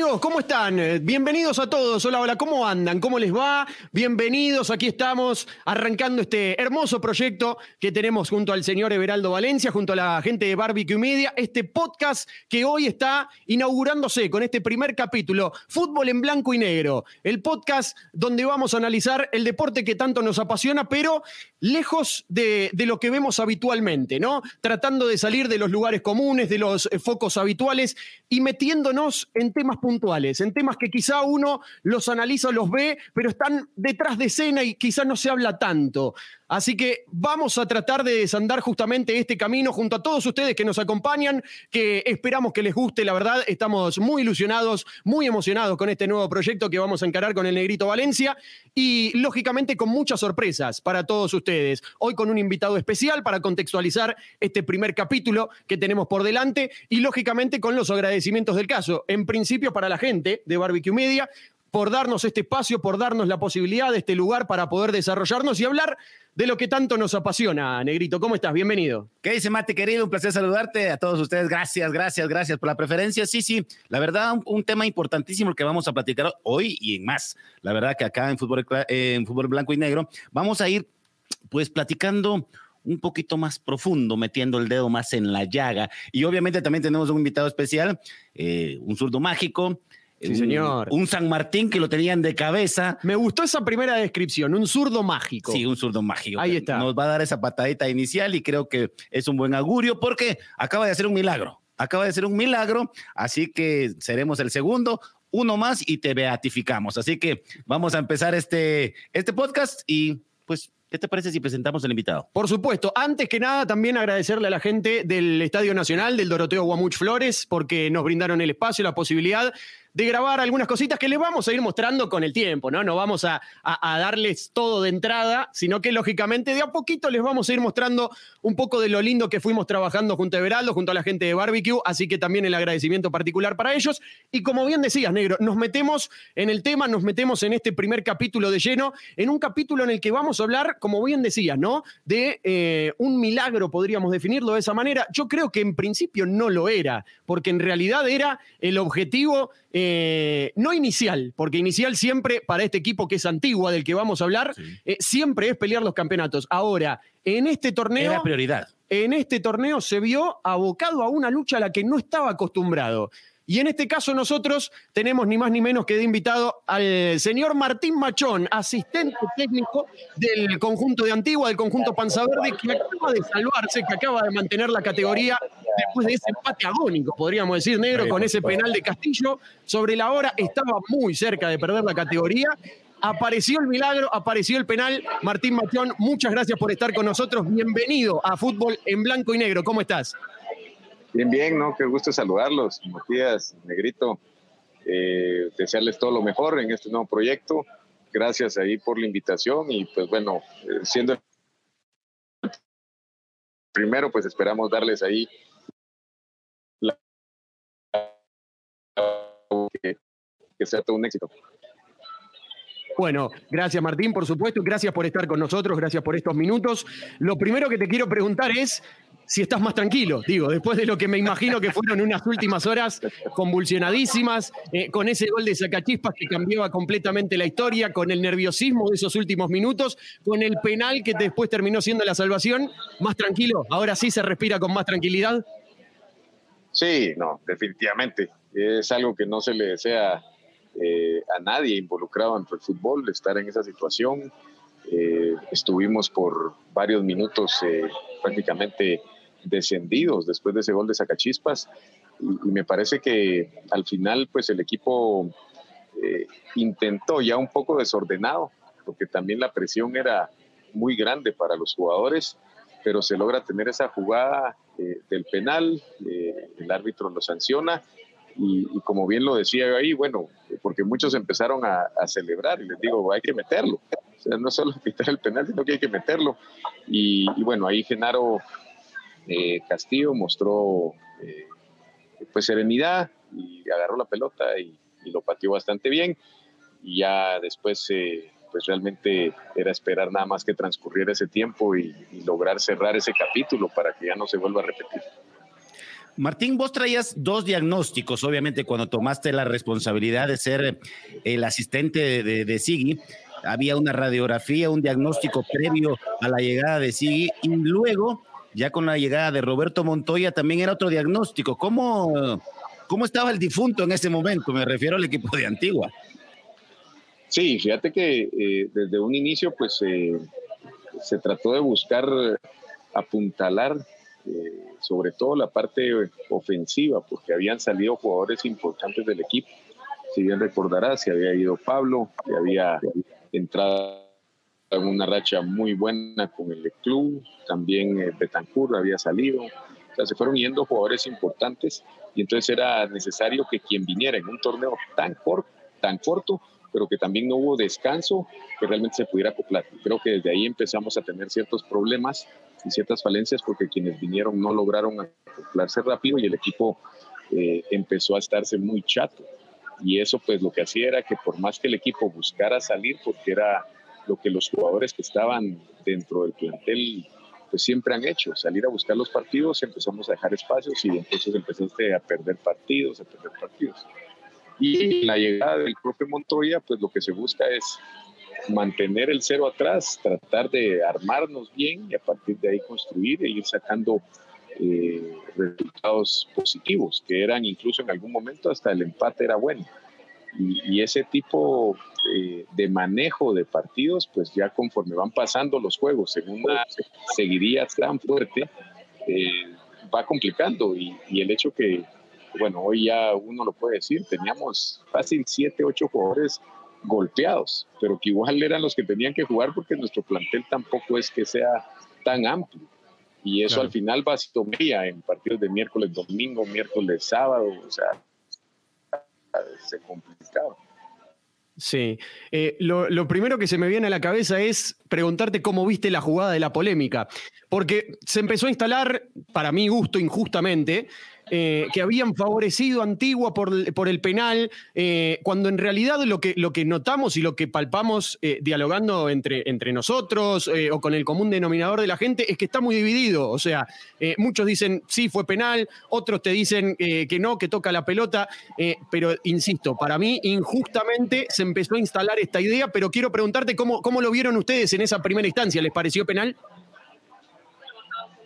amigos? ¿Cómo están? Eh, Bienvenidos a todos. Hola, hola, ¿cómo andan? ¿Cómo les va? Bienvenidos. Aquí estamos arrancando este hermoso proyecto que tenemos junto al señor Everaldo Valencia, junto a la gente de Barbecue Media, este podcast que hoy está inaugurándose con este primer capítulo, Fútbol en Blanco y Negro, el podcast donde vamos a analizar el deporte que tanto nos apasiona, pero lejos de, de lo que vemos habitualmente, ¿no? Tratando de salir de los lugares comunes, de los eh, focos habituales y metiéndonos en temas puntuales, en temas que quizá uno los analiza, los ve, pero están detrás de escena y quizá no se habla tanto. Así que vamos a tratar de desandar justamente este camino junto a todos ustedes que nos acompañan, que esperamos que les guste, la verdad, estamos muy ilusionados, muy emocionados con este nuevo proyecto que vamos a encarar con el Negrito Valencia y lógicamente con muchas sorpresas para todos ustedes. Hoy con un invitado especial para contextualizar este primer capítulo que tenemos por delante y lógicamente con los agradecimientos del caso. En principio para la gente de Barbecue Media por darnos este espacio, por darnos la posibilidad de este lugar para poder desarrollarnos y hablar de lo que tanto nos apasiona, Negrito. ¿Cómo estás? Bienvenido. ¿Qué dice Mate, querido? Un placer saludarte a todos ustedes. Gracias, gracias, gracias por la preferencia. Sí, sí, la verdad, un, un tema importantísimo que vamos a platicar hoy y en más. La verdad que acá en Fútbol, en fútbol Blanco y Negro vamos a ir pues platicando un poquito más profundo, metiendo el dedo más en la llaga. Y obviamente también tenemos un invitado especial, eh, un zurdo mágico, Sí, señor. Un, un, San Martín que lo tenían de cabeza. Me gustó esa primera descripción, un zurdo mágico. Sí, un zurdo mágico. Ahí está. Nos va a dar esa patadita inicial y creo que es un buen augurio porque acaba de hacer un milagro. Acaba de hacer un milagro, así que seremos el segundo, uno más y te beatificamos. Así que vamos a empezar este, este podcast y pues ¿Qué te parece si presentamos al invitado? Por supuesto. Antes que nada, también agradecerle a la gente del Estadio Nacional, del Doroteo Guamuch Flores, porque nos brindaron el espacio, la posibilidad de grabar algunas cositas que les vamos a ir mostrando con el tiempo, ¿no? No vamos a, a, darles todo de entrada, sino que lógicamente de a poquito les vamos a ir mostrando un poco de lo lindo que fuimos trabajando junto a Everaldo, junto a la gente de Barbecue, así que también el agradecimiento particular para ellos. Y como bien decías, Negro, nos metemos en el tema, nos metemos en este primer capítulo de lleno, en un capítulo en el que vamos a hablar, como bien decías, ¿no? De eh, un milagro, podríamos definirlo de esa manera. Yo creo que en principio no lo era, porque en realidad era el objetivo eh, no inicial, porque inicial siempre para este equipo que es antigua, del que vamos a hablar, sí. eh, siempre es pelear los campeonatos. Ahora, en este torneo... Era prioridad. En este torneo se vio abocado a una lucha a la que no estaba acostumbrado. Y en este caso nosotros tenemos ni más ni menos que de invitado al señor Martín Machón, asistente técnico del conjunto de Antigua, del conjunto Panza Verde, que acaba de salvarse, que acaba de mantener la categoría después de ese empate agónico, podríamos decir, negro, con ese penal de Castillo. Sobre la hora estaba muy cerca de perder la categoría. Apareció el milagro, apareció el penal. Martín Machón, muchas gracias por estar con nosotros. Bienvenido a Fútbol en Blanco y Negro. ¿Cómo estás? Bien, bien, ¿no? Qué gusto saludarlos, Matías, Negrito. Eh, desearles todo lo mejor en este nuevo proyecto. Gracias ahí por la invitación y pues bueno, eh, siendo primero, pues esperamos darles ahí que sea todo un éxito. Bueno, gracias Martín, por supuesto, gracias por estar con nosotros, gracias por estos minutos. Lo primero que te quiero preguntar es si estás más tranquilo, digo, después de lo que me imagino que fueron unas últimas horas convulsionadísimas, eh, con ese gol de Sacachispas que cambiaba completamente la historia, con el nerviosismo de esos últimos minutos, con el penal que después terminó siendo la salvación, más tranquilo, ahora sí se respira con más tranquilidad. Sí, no, definitivamente. Es algo que no se le desea eh, a nadie involucrado en el fútbol, estar en esa situación. Eh, estuvimos por varios minutos eh, prácticamente descendidos después de ese gol de Sacachispas y, y me parece que al final pues el equipo intentó ya un poco desordenado porque también la presión era muy grande para los jugadores pero se logra tener esa jugada del penal, el árbitro lo sanciona y, como bien lo decía yo ahí, bueno, porque muchos empezaron a, celebrar y les digo, hay que meterlo. O sea, no solo quitar el penal, sino que hay que meterlo. Y, bueno, ahí Genaro eh, Castillo mostró eh, pues serenidad y agarró la pelota y, lo pateó bastante bien. Y ya después, eh, pues realmente era esperar nada más que transcurriera ese tiempo y lograr cerrar ese capítulo para que ya no se vuelva a repetir. Martín, vos traías dos diagnósticos, obviamente, cuando tomaste la responsabilidad de ser el asistente de, de. Había una radiografía, un diagnóstico previo a la llegada de Sigui y luego, ya con la llegada de Roberto Montoya, también era otro diagnóstico. ¿Cómo, cómo estaba el difunto en ese momento? Me refiero al equipo de Antigua. Sí, fíjate que eh, desde un inicio, pues eh, se trató de buscar apuntalar eh, sobre todo la parte ofensiva, porque habían salido jugadores importantes del equipo. Si bien recordarás, se había ido Pablo, se había entrado en una racha muy buena con el club, también eh, Betancur había salido, o sea, se fueron yendo jugadores importantes y entonces era necesario que quien viniera en un torneo tan corto, tan corto pero que también no hubo descanso que realmente se pudiera acoplar. Creo que desde ahí empezamos a tener ciertos problemas y ciertas falencias porque quienes vinieron no lograron acoplarse rápido y el equipo eh, empezó a estarse muy chato. Y eso pues lo que hacía era que por más que el equipo buscara salir, porque era lo que los jugadores que estaban dentro del plantel pues siempre han hecho, salir a buscar los partidos, empezamos a dejar espacios y entonces empezaste a perder partidos, a perder partidos. Y la llegada del propio Montoya, pues lo que se busca es mantener el cero atrás, tratar de armarnos bien y a partir de ahí construir e ir sacando eh, resultados positivos, que eran incluso en algún momento hasta el empate era bueno. Y, ese tipo eh, de manejo de partidos, pues ya conforme van pasando los juegos en una seguiría tan fuerte, eh, va complicando y, y el hecho que bueno, hoy ya uno lo puede decir, teníamos fácil siete, ocho jugadores golpeados, pero que igual eran los que tenían que jugar porque nuestro plantel tampoco es que sea tan amplio. Y eso al final va a en partidos de miércoles, domingo, miércoles, sábado, o sea, se complicaba. Sí. Eh, lo, lo, primero que se me viene a la cabeza es preguntarte cómo viste la jugada de la polémica. Porque se empezó a instalar, para mi gusto, injustamente, eh, que habían favorecido Antigua por, por el penal, eh, cuando en realidad lo que, lo que notamos y lo que palpamos eh, dialogando entre, entre nosotros o con el común denominador de la gente es que está muy dividido. O sea, muchos dicen sí fue penal, otros te dicen que no, que toca la pelota, pero insisto, para mí injustamente se empezó a instalar esta idea, pero quiero preguntarte cómo, cómo lo vieron ustedes en esa primera instancia, ¿les pareció penal?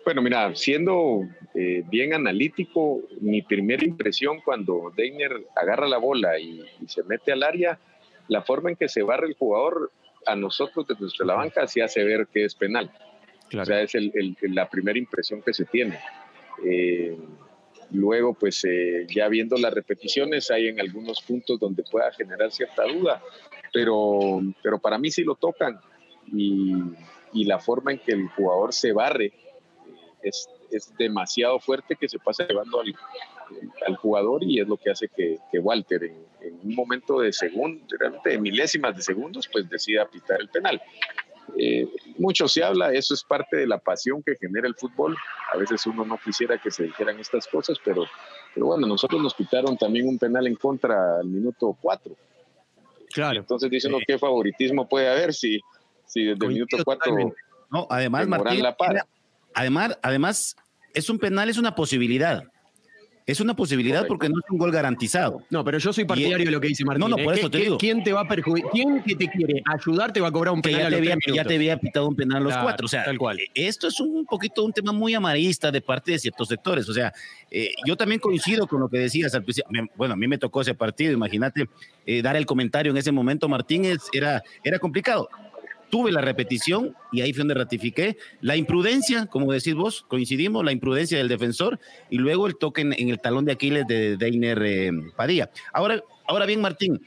Bueno, mira, siendo eh, bien analítico, mi primera impresión cuando Deiner agarra la bola y, se mete al área, la forma en que se barre el jugador a nosotros desde nuestra la banca se hace ver que es penal. O sea, es la primera impresión que se tiene. Eh, luego, pues eh, ya viendo las repeticiones, hay en algunos puntos donde pueda generar cierta duda, pero, pero para mí sí lo tocan y, y la forma en que el jugador se barre es, demasiado fuerte que se pasa llevando al, al, jugador y es lo que hace que, Walter en, un momento de segundos, de milésimas de segundos, pues decida pitar el penal. Eh, mucho se habla, eso es parte de la pasión que genera el fútbol. A veces uno no quisiera que se dijeran estas cosas, pero, pero bueno, nosotros nos quitaron también un penal en contra al minuto 4. Claro. Entonces dicen, ¿qué favoritismo puede haber si, si desde el minuto 4 no, además, Martín, la para? Además, además, es un penal, es una posibilidad. Es una posibilidad porque no es un gol garantizado. No, pero yo soy partidario de lo que dice Martín. No, no, por eso te digo. ¿Quién te va a perjudicar? ¿Quién que te quiere ayudar te va a cobrar un penal? Ya, te, había, ya te había pitado un penal a los cuatro. O sea, tal cual. esto es un poquito un tema muy amarista de parte de ciertos sectores. O sea, eh, yo también coincido con lo que decías al. Bueno, a mí me tocó ese partido, imagínate, eh, dar el comentario en ese momento, Martín, era, era complicado tuve la repetición y ahí fue donde ratifiqué la imprudencia, como decís vos, coincidimos, la imprudencia del defensor y luego el toque en, el talón de Aquiles de Deiner eh, Padilla. Ahora, ahora bien, Martín,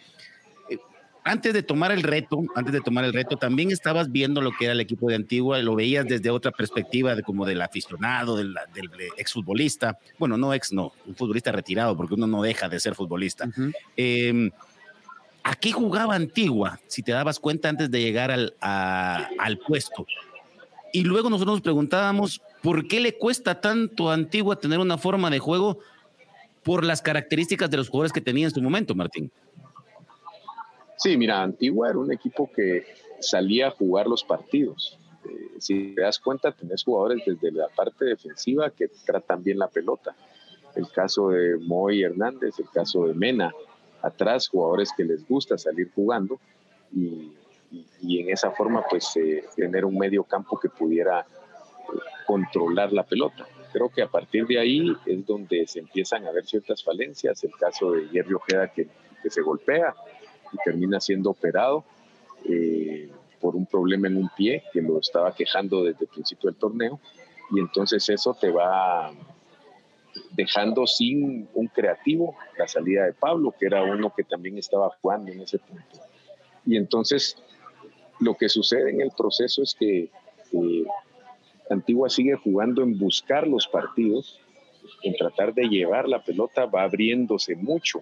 eh, antes de tomar el reto, antes de tomar el reto, también estabas viendo lo que era el equipo de Antigua, lo veías desde otra perspectiva, de, como del aficionado, del, del exfutbolista. Bueno, no ex, no, un futbolista retirado, porque uno no deja de ser futbolista. ¿A qué jugaba Antigua? Si te dabas cuenta antes de llegar al, puesto. Y luego nosotros nos preguntábamos, ¿por qué le cuesta tanto a Antigua tener una forma de juego por las características de los jugadores que tenía en su momento, Martín? Sí, mira, Antigua era un equipo que salía a jugar los partidos. Eh, si te das cuenta, tenés jugadores desde la parte defensiva que tratan bien la pelota el caso de Moy Hernández, el caso de Mena, atrás, jugadores que les gusta salir jugando y, en esa forma pues eh, tener un medio campo que pudiera eh, controlar la pelota. Creo que a partir de ahí es donde se empiezan a ver ciertas falencias, el caso de Jerry Ojeda que, que se golpea y termina siendo operado eh, por un problema en un pie que lo estaba quejando desde el principio del torneo y entonces eso te va dejando sin un creativo la salida de Pablo, que era uno que también estaba jugando en ese punto. Y entonces lo que sucede en el proceso es que eh, Antigua sigue jugando en buscar los partidos, en tratar de llevar la pelota, va abriéndose mucho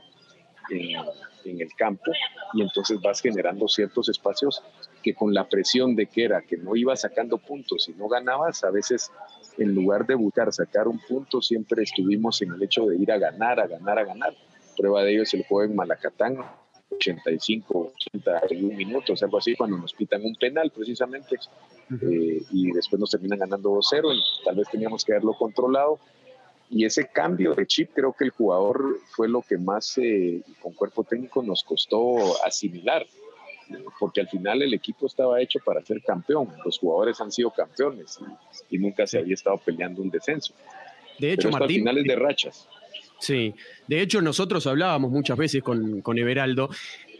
en, en el campo y entonces vas generando ciertos espacios que con la presión de que era que no ibas sacando puntos y no ganabas, a veces en lugar de buscar sacar un punto, siempre estuvimos en el hecho de ir a ganar, a ganar, a ganar. Prueba de ello es el juego en Malacatán, 85, 81 minutos, algo así, cuando nos pitan un penal precisamente, eh, y después nos terminan ganando 2-0, tal vez teníamos que haberlo controlado. Y ese cambio de chip creo que el jugador fue lo que más eh, con cuerpo técnico nos costó asimilar porque al final el equipo estaba hecho para ser campeón. Los jugadores han sido campeones y, nunca se había estado peleando un descenso. De hecho, Martín. finales de rachas. Sí, de hecho nosotros hablábamos muchas veces con, con Everaldo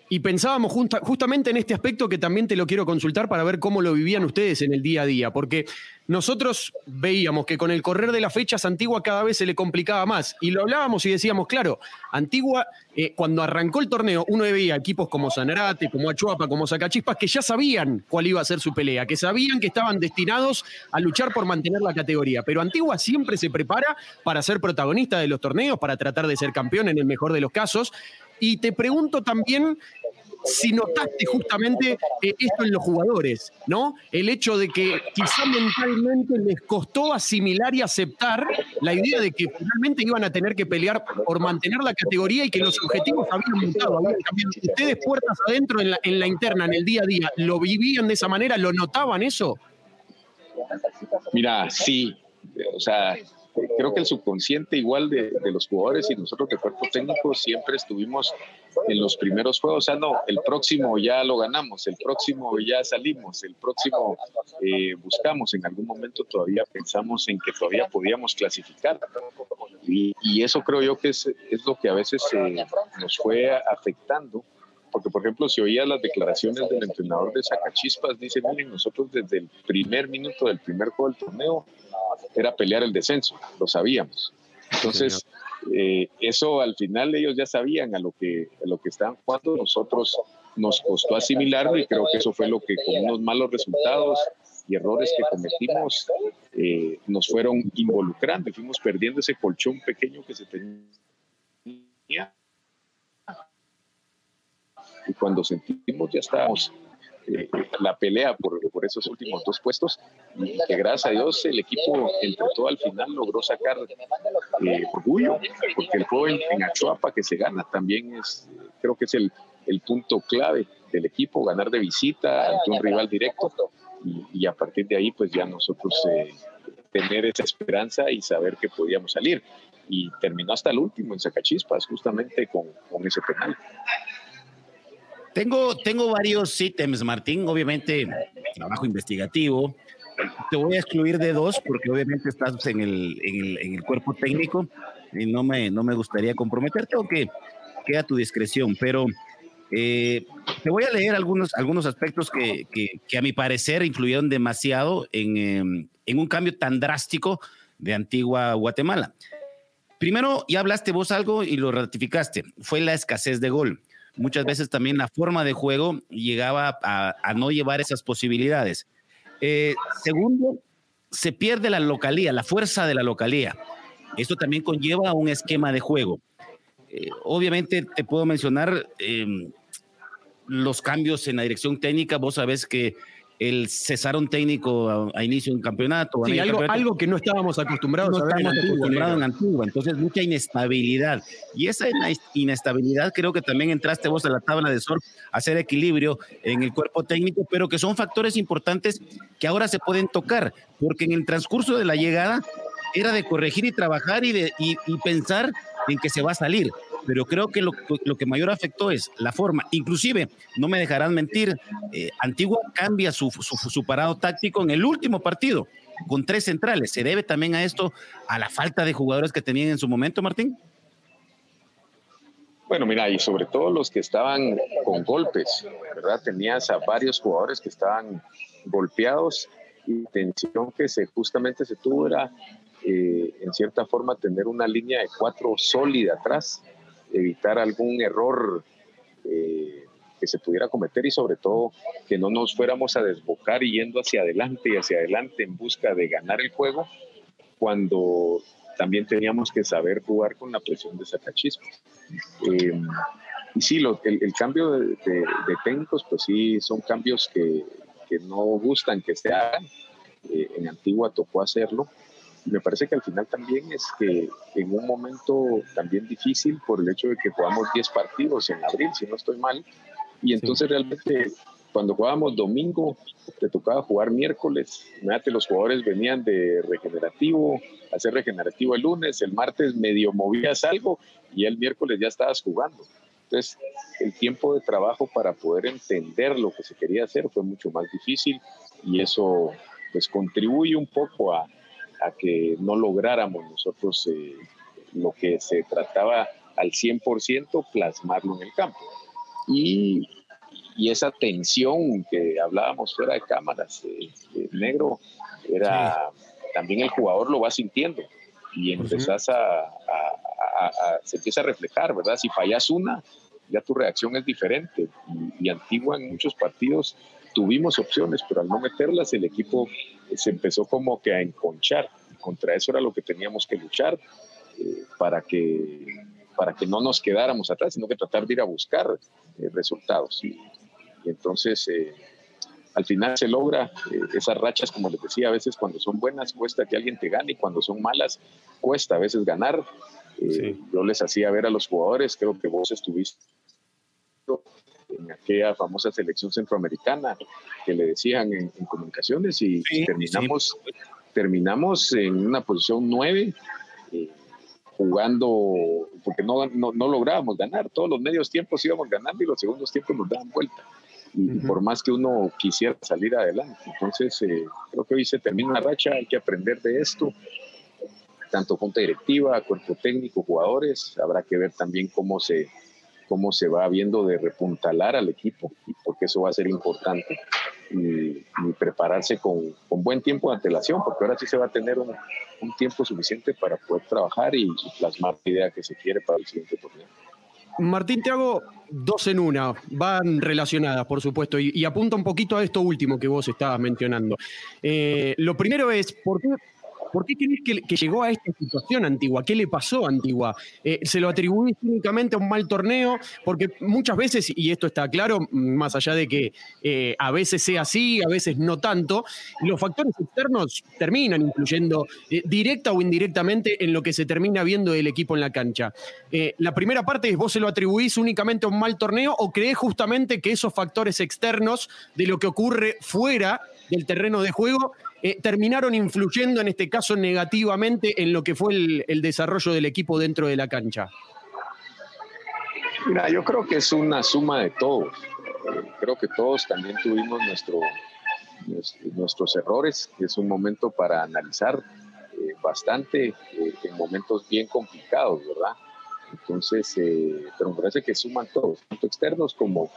y pensábamos justamente en este aspecto que también te lo quiero consultar para ver cómo lo vivían ustedes en el día a día, porque nosotros veíamos que con el correr de las fechas Antigua cada vez se le complicaba más y lo hablábamos y decíamos, claro, Antigua, eh, cuando arrancó el torneo, uno veía equipos como Sanarate, como Achuapa, como Zacachispas, que ya sabían cuál iba a ser su pelea, que sabían que estaban destinados a luchar por mantener la categoría, pero Antigua siempre se prepara para ser protagonista de los torneos, para tratar de ser campeón en el mejor de los casos. Y te pregunto también si notaste justamente eh, esto en los jugadores, ¿no? El hecho de que quizá mentalmente les costó asimilar y aceptar la idea de que finalmente iban a tener que pelear por mantener la categoría y que los objetivos habían mutado. Ustedes puertas adentro en la, en la interna, en el día a día, ¿lo vivían de esa manera? ¿Lo notaban eso? Mira, sí. O sea, creo que el subconsciente igual de, los jugadores y nosotros de cuerpo técnico siempre estuvimos en los primeros juegos, o sea, no, el próximo ya lo ganamos, el próximo ya salimos, el próximo eh, buscamos, en algún momento todavía pensamos en que todavía podíamos clasificar. Y, eso creo yo que es, es lo que a veces eh, nos fue afectando porque por ejemplo, si oía las declaraciones del entrenador de Sacachispas, dice, miren, nosotros desde el primer minuto del primer juego del torneo era pelear el descenso, lo sabíamos. Entonces, eh, eso al final ellos ya sabían a lo que, a lo que estaban jugando, nosotros nos costó asimilarlo y creo que eso fue lo que con unos malos resultados y errores que cometimos eh, nos fueron involucrando. Y fuimos perdiendo ese colchón pequeño que se tenía y cuando sentimos ya estábamos eh, la pelea por, por, esos últimos dos puestos y que gracias a Dios el equipo entre todo al final logró sacar eh, orgullo porque el juego en, Achuapa que se gana también es creo que es el, el punto clave del equipo ganar de visita ante un rival directo y, a partir de ahí pues ya nosotros eh, tener esa esperanza y saber que podíamos salir y terminó hasta el último en Sacachispas justamente con, con ese penal. Tengo, tengo varios ítems, Martín. Obviamente, trabajo investigativo. Te voy a excluir de dos porque obviamente estás en el, en el, cuerpo técnico y no me, no me gustaría comprometerte, aunque queda a tu discreción. Pero eh, te voy a leer algunos, algunos aspectos que, que, a mi parecer influyeron demasiado en, em, en un cambio tan drástico de Antigua Guatemala. Primero, ya hablaste vos algo y lo ratificaste, fue la escasez de gol muchas veces también la forma de juego llegaba a, no llevar esas posibilidades. Eh, segundo, se pierde la localía, la fuerza de la localía. Esto también conlleva un esquema de juego. Eh, obviamente te puedo mencionar em, los cambios en la dirección técnica. Vos sabés que el cesar un técnico a, inicio de un campeonato. Sí, algo, que no estábamos acostumbrados a ver en Antigua, en Antigua. Entonces, mucha inestabilidad. Y esa inestabilidad creo que también entraste vos a la tabla de sol a hacer equilibrio en el cuerpo técnico, pero que son factores importantes que ahora se pueden tocar, porque en el transcurso de la llegada era de corregir y trabajar y, de, y, pensar en que se va a salir. Pero creo que lo, lo, que mayor afectó es la forma. Inclusive, no me dejarán mentir, eh, Antigua cambia su, su, parado táctico en el último partido con tres centrales. ¿Se debe también a esto, a la falta de jugadores que tenían en su momento, Martín? Bueno, mira, y sobre todo los que estaban con golpes, ¿verdad? Tenías a varios jugadores que estaban golpeados y la intención que se, justamente se tuvo era, eh, en cierta forma, tener una línea de cuatro sólida atrás, evitar algún error eh, que se pudiera cometer y sobre todo que no nos fuéramos a desbocar yendo hacia adelante y hacia adelante en busca de ganar el juego cuando también teníamos que saber jugar con la presión de sacachispas. Eh, y sí, el, cambio de, técnicos, pues sí, son cambios que, que no gustan que se hagan. Eh, en Antigua tocó hacerlo. Me parece que al final también es que en un momento también difícil por el hecho de que jugamos 10 partidos en abril, si no estoy mal, y entonces realmente cuando jugábamos domingo, te tocaba jugar miércoles. Imagínate, los jugadores venían de regenerativo, hacer regenerativo el lunes, el martes medio movías algo y el miércoles ya estabas jugando. Entonces, el tiempo de trabajo para poder entender lo que se quería hacer fue mucho más difícil y eso pues contribuye un poco a, a que no lográramos nosotros eh, lo que se trataba al 100% plasmarlo en el campo. Y y esa tensión que hablábamos fuera de cámaras, eh, negro, era también el jugador lo va sintiendo y empezás a, se empieza a reflejar, ¿verdad? Si fallas una, ya tu reacción es diferente. Y, Antigua en muchos partidos tuvimos opciones, pero al no meterlas el equipo se empezó como que a enconchar. Contra eso era lo que teníamos que luchar eh, para que para que no nos quedáramos atrás, sino que tratar de ir a buscar eh, resultados. Y, y entonces, eh, al final se logra eh, esas rachas, como les decía, a veces cuando son buenas cuesta que alguien te gane y cuando son malas cuesta a veces ganar. Eh, yo les hacía ver a los jugadores, creo que vos estuviste en aquella famosa selección centroamericana que le decían en, comunicaciones y terminamos, terminamos en una posición nueve jugando, porque no, no, no, lográbamos ganar. Todos los medios tiempos íbamos ganando y los segundos tiempos nos daban vuelta y por más que uno quisiera salir adelante. Entonces, eh, creo que hoy se termina la racha, hay que aprender de esto, tanto junta directiva, cuerpo técnico, jugadores, habrá que ver también cómo se, cómo se va viendo de repuntalar al equipo, porque eso va a ser importante, y, prepararse con, con, buen tiempo de antelación, porque ahora sí se va a tener un, un tiempo suficiente para poder trabajar y, plasmar la idea que se quiere para el siguiente torneo. Martín, te hago dos en una, van relacionadas, por supuesto, y, apunta un poquito a esto último que vos estabas mencionando. Eh, lo primero es, ¿por qué ¿Por qué crees que, llegó a esta situación Antigua? ¿Qué le pasó a Antigua? Eh, ¿Se lo atribuís únicamente a un mal torneo? Porque muchas veces, y esto está claro, más allá de que eh, a veces sea así, a veces no tanto, los factores externos terminan influyendo eh, directa o indirectamente en lo que se termina viendo del equipo en la cancha. la primera parte es, ¿vos se lo atribuís únicamente a un mal torneo o crees justamente que esos factores externos de lo que ocurre fuera del terreno de juego eh, terminaron influyendo en este caso negativamente en lo que fue el, desarrollo del equipo dentro de la cancha? Mira, yo creo que es una suma de todos. Eh, creo que todos también tuvimos nuestro, nuestros errores. Es un momento para analizar eh, bastante en momentos bien complicados, ¿verdad? Entonces, pero me parece que suman todos, tanto externos como,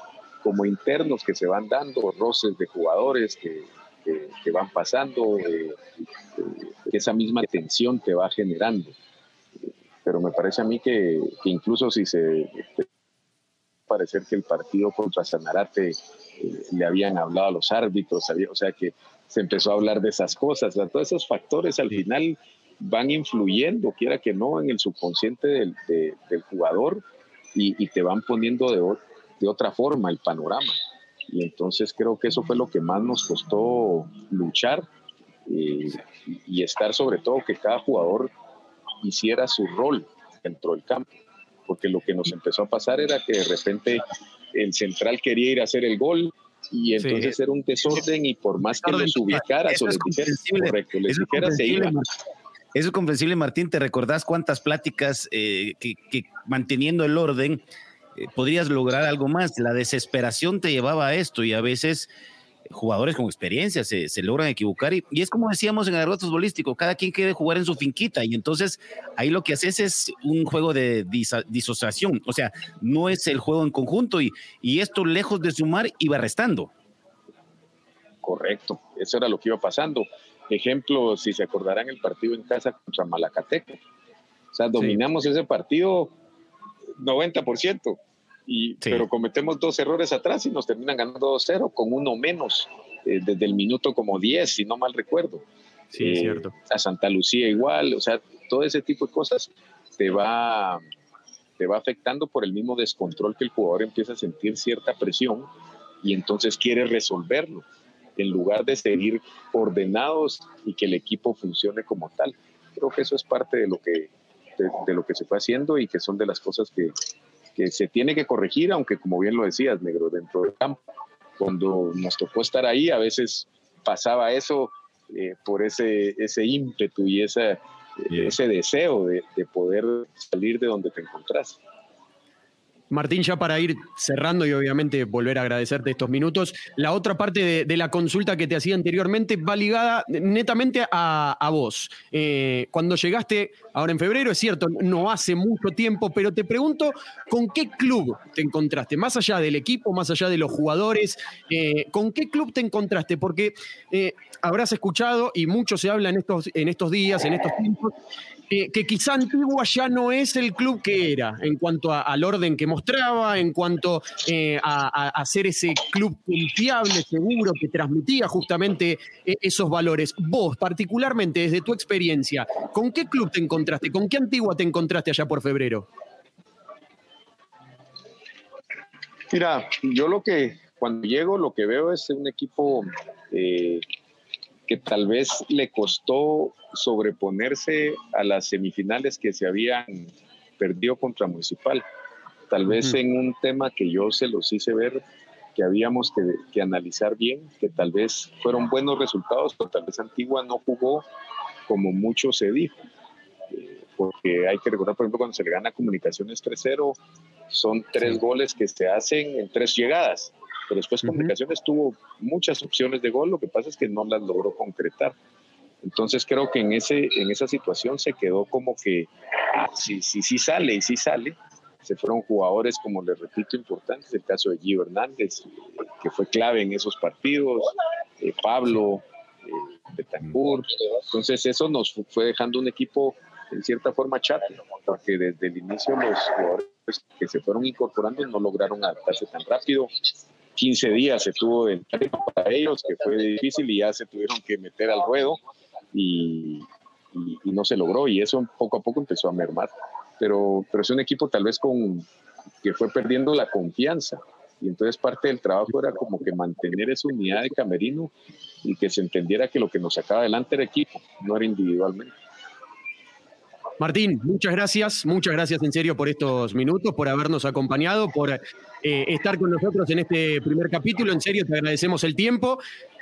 como internos que se van dando, roces de jugadores que, que, van pasando, eh, eh, esa misma tensión te va generando. Pero me parece a mí que, incluso si se parecer que el partido contra Sanarate eh, le habían hablado a los árbitros, o sea que se empezó a hablar de esas cosas, todos esos factores al final van influyendo, quiera que no, en el subconsciente del, jugador y, te van poniendo de, de otra forma el panorama. Y entonces creo que eso fue lo que más nos costó luchar eh, y estar sobre todo que cada jugador hiciera su rol dentro del campo. Porque lo que nos empezó a pasar era que de repente el central quería ir a hacer el gol y entonces era un desorden y por más que los ubicara o les dijera, correcto, les dijera, se iba. Eso es comprensible, Martín. ¿Te recordás cuántas pláticas que, manteniendo el orden podrías lograr algo más? La desesperación te llevaba a esto y a veces jugadores con experiencia se, logran equivocar y, es como decíamos en el argot futbolístico, cada quien quiere jugar en su finquita y entonces ahí lo que haces es un juego de disociación, o sea, no es el juego en conjunto y, y esto lejos de sumar iba restando. Correcto, eso era lo que iba pasando. Ejemplo, si se acordarán el partido en casa contra Malacateco. O sea, dominamos ese partido 90% pero cometemos dos errores atrás y nos terminan ganando 2-0 con uno menos eh, desde el minuto como 10, si no mal recuerdo. Sí, es eh, cierto. A Santa Lucía igual, o sea, todo ese tipo de cosas te va, te va afectando por el mismo descontrol que el jugador empieza a sentir cierta presión y entonces quiere resolverlo en lugar de seguir ordenados y que el equipo funcione como tal. Creo que eso es parte de lo que, de lo que se fue haciendo y que son de las cosas que, que se tiene que corregir, aunque como bien lo decías, negro, dentro del campo. Cuando nos tocó estar ahí, a veces pasaba eso eh, por ese, ese ímpetu y ese deseo de, de, poder salir de donde te encontrás. Martín, ya para ir cerrando y obviamente volver a agradecerte estos minutos, la otra parte de, la consulta que te hacía anteriormente va ligada netamente a, vos. Eh, cuando llegaste ahora en febrero, es cierto, no hace mucho tiempo, pero te pregunto, ¿con qué club te encontraste? Más allá del equipo, más allá de los jugadores, eh, ¿con qué club te encontraste? Porque eh, habrás escuchado, y mucho se habla en estos, en estos días, en estos tiempos, que quizá Antigua ya no es el club que era en cuanto al orden que mostraba, en cuanto eh, a, a, ser ese club confiable, seguro, que transmitía justamente eh, esos valores. Vos, particularmente desde tu experiencia, ¿con qué club te encontraste? ¿Con qué Antigua te encontraste allá por febrero? Mira, yo lo que, cuando llego, lo que veo es un equipo eh, que tal vez le costó sobreponerse a las semifinales que se habían perdido contra Municipal. Tal vez en un tema que yo se los hice ver que habíamos que, analizar bien, que tal vez fueron buenos resultados, pero tal vez Antigua no jugó como mucho se dijo. Eh, porque hay que recordar, por ejemplo, cuando se le gana Comunicaciones 3-0, son tres goles que se hacen en tres llegadas. Pero después Comunicaciones tuvo muchas opciones de gol, lo que pasa es que no las logró concretar. Entonces creo que en, ese, en esa situación se quedó como que si sí si, sale y si sale, se fueron jugadores, como les repito, importantes, el caso de Gio Hernández, que fue clave en esos partidos, eh, Pablo, eh, Betancourt. Entonces eso nos fue dejando un equipo en cierta forma chato, porque desde el inicio los jugadores que se fueron incorporando no lograron adaptarse tan rápido. 15 días se tuvo de para ellos, que fue difícil y ya se tuvieron que meter al ruedo y, no se logró y eso poco a poco empezó a mermar. Pero, pero es un equipo tal vez con que fue perdiendo la confianza y entonces parte del trabajo era como que mantener esa unidad de camerino y que se entendiera que lo que nos sacaba adelante era equipo, no era individualmente. Martín, muchas gracias, muchas gracias en serio por estos minutos, por habernos acompañado, por eh, estar con nosotros en este primer capítulo. En serio, te agradecemos el tiempo.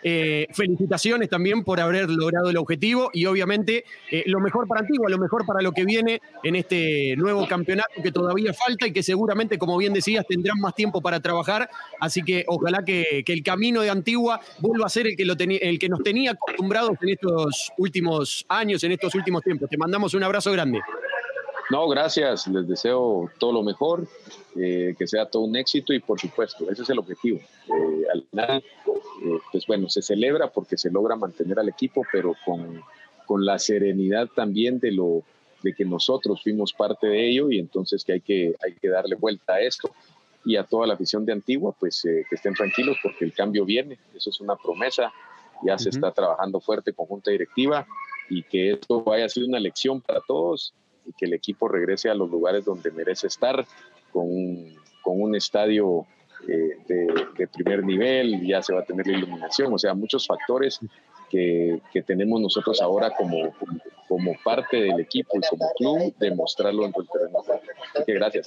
Eh, felicitaciones también por haber logrado el objetivo y obviamente eh, lo mejor para Antigua, lo mejor para lo que viene en este nuevo campeonato que todavía falta y que seguramente, como bien decías, tendrán más tiempo para trabajar. Así que ojalá que, el camino de Antigua vuelva a ser el que, lo el que nos tenía acostumbrados en estos últimos años, en estos últimos tiempos. Te mandamos un abrazo grande. No, gracias. Les deseo todo lo mejor, eh, que sea todo un éxito y por supuesto, ese es el objetivo. Eh, al final, eh, pues bueno, se celebra porque se logra mantener al equipo, pero con, con, la serenidad también de lo de que nosotros fuimos parte de ello y entonces que hay que, hay que darle vuelta a esto. Y a toda la afición de Antigua, pues que estén tranquilos porque el cambio viene, eso es una promesa, ya se está trabajando fuerte con junta directiva y que esto vaya a ser una lección para todos y que el equipo regrese a los lugares donde merece estar, con un, con un estadio eh, de, primer nivel, ya se va a tener la iluminación, o sea, muchos factores que, que tenemos nosotros ahora como, como parte del equipo y como club, demostrarlo en el terreno. Así que gracias.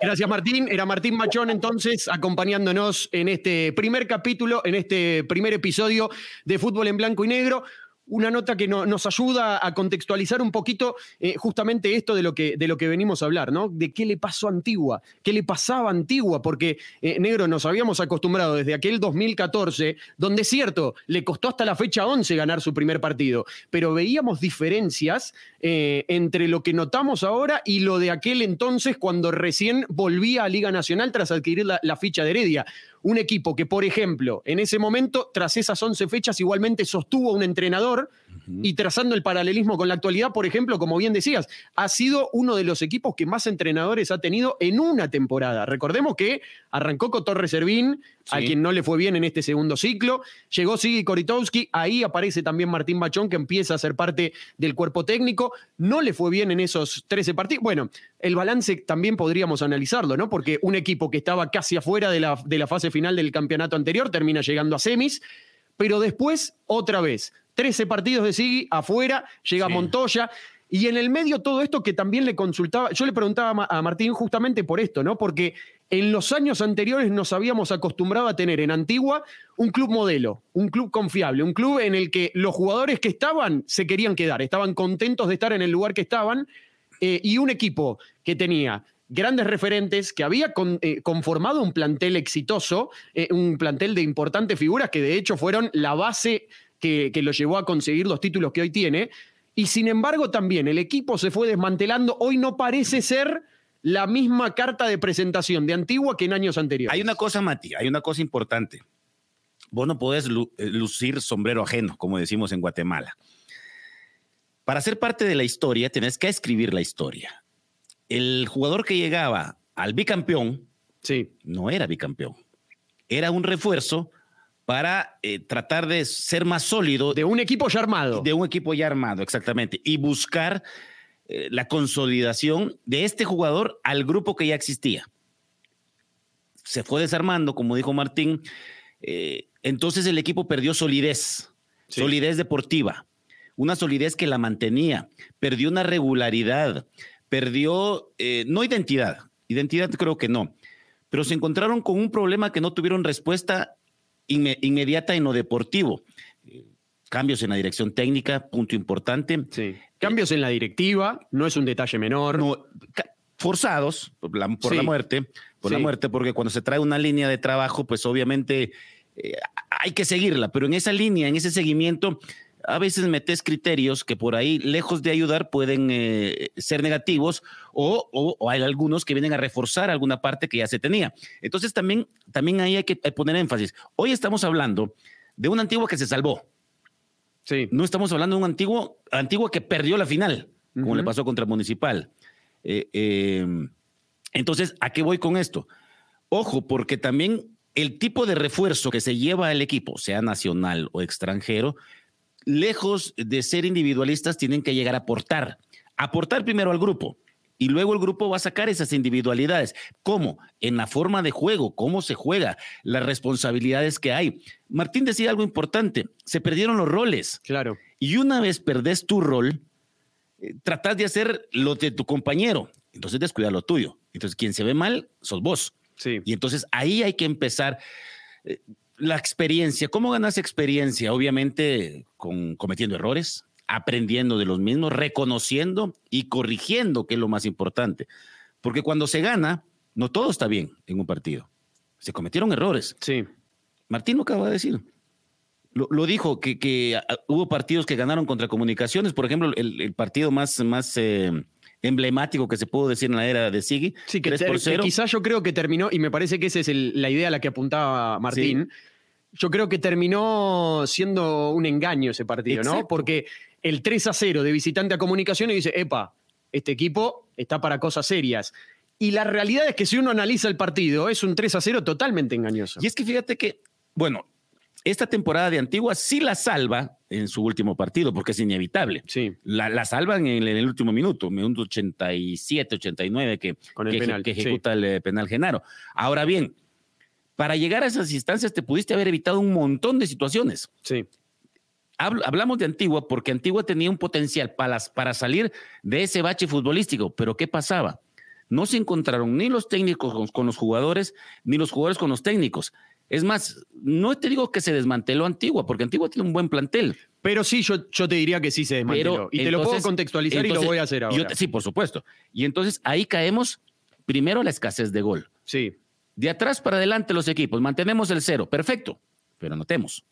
Gracias Martín. Era Martín Machón entonces acompañándonos en este primer capítulo, en este primer episodio de Fútbol en Blanco y Negro una nota que nos ayuda a contextualizar un poquito eh, justamente esto de lo, que, de lo que venimos a hablar, ¿no? De qué le pasó Antigua, qué le pasaba Antigua, porque, eh, negro, nos habíamos acostumbrado desde aquel 2014, donde es cierto, le costó hasta la fecha 11 ganar su primer partido, pero veíamos diferencias eh, entre lo que notamos ahora y lo de aquel entonces cuando recién volvía a Liga Nacional tras adquirir la ficha de Heredia un equipo que, por ejemplo, en ese momento, tras esas 11 fechas, igualmente sostuvo un entrenador y trazando el paralelismo con la actualidad, por ejemplo, como bien decías, ha sido uno de los equipos que más entrenadores ha tenido en una temporada. Recordemos que arrancó con Torres Servín, a quien no le fue bien en este segundo ciclo, llegó Sigi Koritowski, ahí aparece también Martín Bachón, que empieza a ser parte del cuerpo técnico, no le fue bien en esos 13 partidos. Bueno, el balance también podríamos analizarlo, ¿no? Porque un equipo que estaba casi afuera de la, de la fase final del campeonato anterior termina llegando a semis, pero después, otra vez, 13 partidos de Sigui afuera, llega Montoya. Y en el medio todo esto que también le consultaba, yo le preguntaba a Martín justamente por esto, ¿no? Porque en los años anteriores nos habíamos acostumbrado a tener en Antigua un club modelo, un club confiable, un club en el que los jugadores que estaban se querían quedar, estaban contentos de estar en el lugar que estaban, eh, y un equipo que tenía grandes referentes, que había eh, conformado un plantel exitoso, eh, un plantel de importantes figuras que de hecho fueron la base que, lo llevó a conseguir los títulos que hoy tiene. Y sin embargo también el equipo se fue desmantelando. Hoy no parece ser la misma carta de presentación de Antigua que en años anteriores. Hay una cosa, Mati, hay una cosa importante. Vos no podés eh, lucir sombrero ajeno, como decimos en Guatemala. Para ser parte de la historia, tenés que escribir la historia. El jugador que llegaba al bicampeón, sí. no era bicampeón. Era un refuerzo para eh, tratar de ser más sólido. De un equipo ya armado. De un equipo ya armado, exactamente. Y buscar eh, la consolidación de este jugador al grupo que ya existía. Se fue desarmando, como dijo Martín. Eh, entonces el equipo perdió solidez, solidez deportiva, una solidez que la mantenía, perdió una regularidad, perdió, no identidad, identidad creo que no, pero se encontraron con un problema que no tuvieron respuesta inmediata en lo deportivo. Cambios en la dirección técnica, punto importante. Sí. Cambios en la directiva, no es un detalle menor. forzados por la, muerte, por la muerte, porque cuando se trae una línea de trabajo, pues obviamente eh, hay que seguirla, pero en esa línea, en ese seguimiento, a veces metes criterios que por ahí, lejos de ayudar, pueden eh, ser negativos o, hay algunos que vienen a reforzar alguna parte que ya se tenía. Entonces también, también ahí hay que poner énfasis. Hoy estamos hablando de un antiguo que se salvó. Sí. No estamos hablando de un antiguo, antiguo que perdió la final, como le pasó contra el Municipal. Eh, em, entonces, ¿a qué voy con esto? Ojo, porque también el tipo de refuerzo que se lleva al equipo, sea nacional o extranjero, lejos de ser individualistas, tienen que llegar a aportar. Aportar primero al grupo y luego el grupo va a sacar esas individualidades. ¿Cómo? En la forma de juego, cómo se juega, las responsabilidades que hay. Martín decía algo importante, se perdieron los roles. Claro. Y una vez perdés tu rol, eh, tratás de hacer lo de tu compañero, entonces descuida lo tuyo. Entonces quien se ve mal, sos vos. Sí. Y entonces ahí hay que empezar. Eh, la experiencia, ¿cómo ganas experiencia? Obviamente con, cometiendo errores, aprendiendo de los mismos, reconociendo y corrigiendo, que es lo más importante. Porque cuando se gana, no todo está bien en un partido. Se cometieron errores. Sí. Martín lo acaba de decir. Lo, dijo, que, que, ah, hubo partidos que ganaron contra comunicaciones. Por ejemplo, el, partido más, más eh, emblemático que se pudo decir en la era de Sigui. Sí, que, quizás yo creo que terminó, y me parece que esa es la idea a la que apuntaba Martín. Yo creo que terminó siendo un engaño ese partido, ¿no? Porque el 3 a 0 de visitante a comunicación y dice, epa, este equipo está para cosas serias. Y la realidad es que si uno analiza el partido, es un 3 a 0 totalmente engañoso. Y es que fíjate que, bueno, esta temporada de Antigua sí la salva en su último partido, porque es inevitable. Sí. La, salvan en, el último minuto, minuto 87, 89, que, Con el penal, que ejecuta el eh, penal Genaro. Ahora bien, para llegar a esas instancias te pudiste haber evitado un montón de situaciones. Sí. Hablamos de Antigua porque Antigua tenía un potencial para, para salir de ese bache futbolístico, pero ¿qué pasaba? No se encontraron ni los técnicos con, los jugadores, ni los jugadores con los técnicos. Es más, no te digo que se desmanteló Antigua, porque Antigua tiene un buen plantel. Pero sí, yo, yo te diría que sí se desmanteló. Pero, y te lo puedo entonces- contextualizar y lo voy a hacer ahora. sí, por supuesto. Y entonces ahí caemos primero la escasez de gol. Sí. De atrás para adelante los equipos, mantenemos el cero, perfecto, pero anotemos.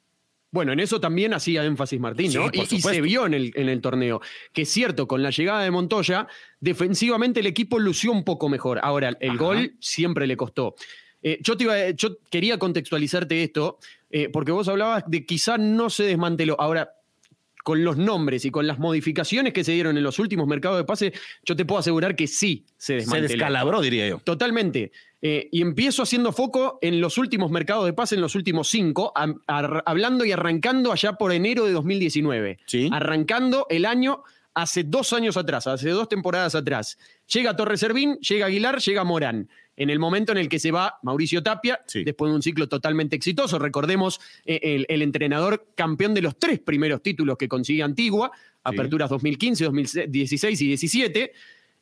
Bueno, en eso también hacía énfasis Martín, Sí, ¿no? por Y- y, se vio en el, en el torneo. Que es cierto, con la llegada de Montoya, defensivamente el equipo lució un poco mejor. Ahora, el Ajá. gol siempre le costó. Eh, yo, te iba- yo quería contextualizarte esto, eh, porque vos hablabas de quizá no se desmanteló. Ahora, con los nombres y con las modificaciones que se dieron en los últimos mercados de pase, yo te puedo asegurar que sí se Se desmanteló. descalabró, diría yo. Totalmente. Eh, y empiezo haciendo foco en los últimos mercados de pase, en los últimos cinco, a- a- hablando y arrancando allá por enero de 2019. Sí. Arrancando el año hace dos años atrás, hace dos temporadas atrás. Llega Torres Servín, llega Aguilar, llega Morán. En el momento en el que se va Mauricio Tapia, Sí. después de un ciclo totalmente exitoso. Recordemos eh, el, el entrenador campeón de los tres primeros títulos que consigue Antigua, aperturas 2015, 2016 y 17.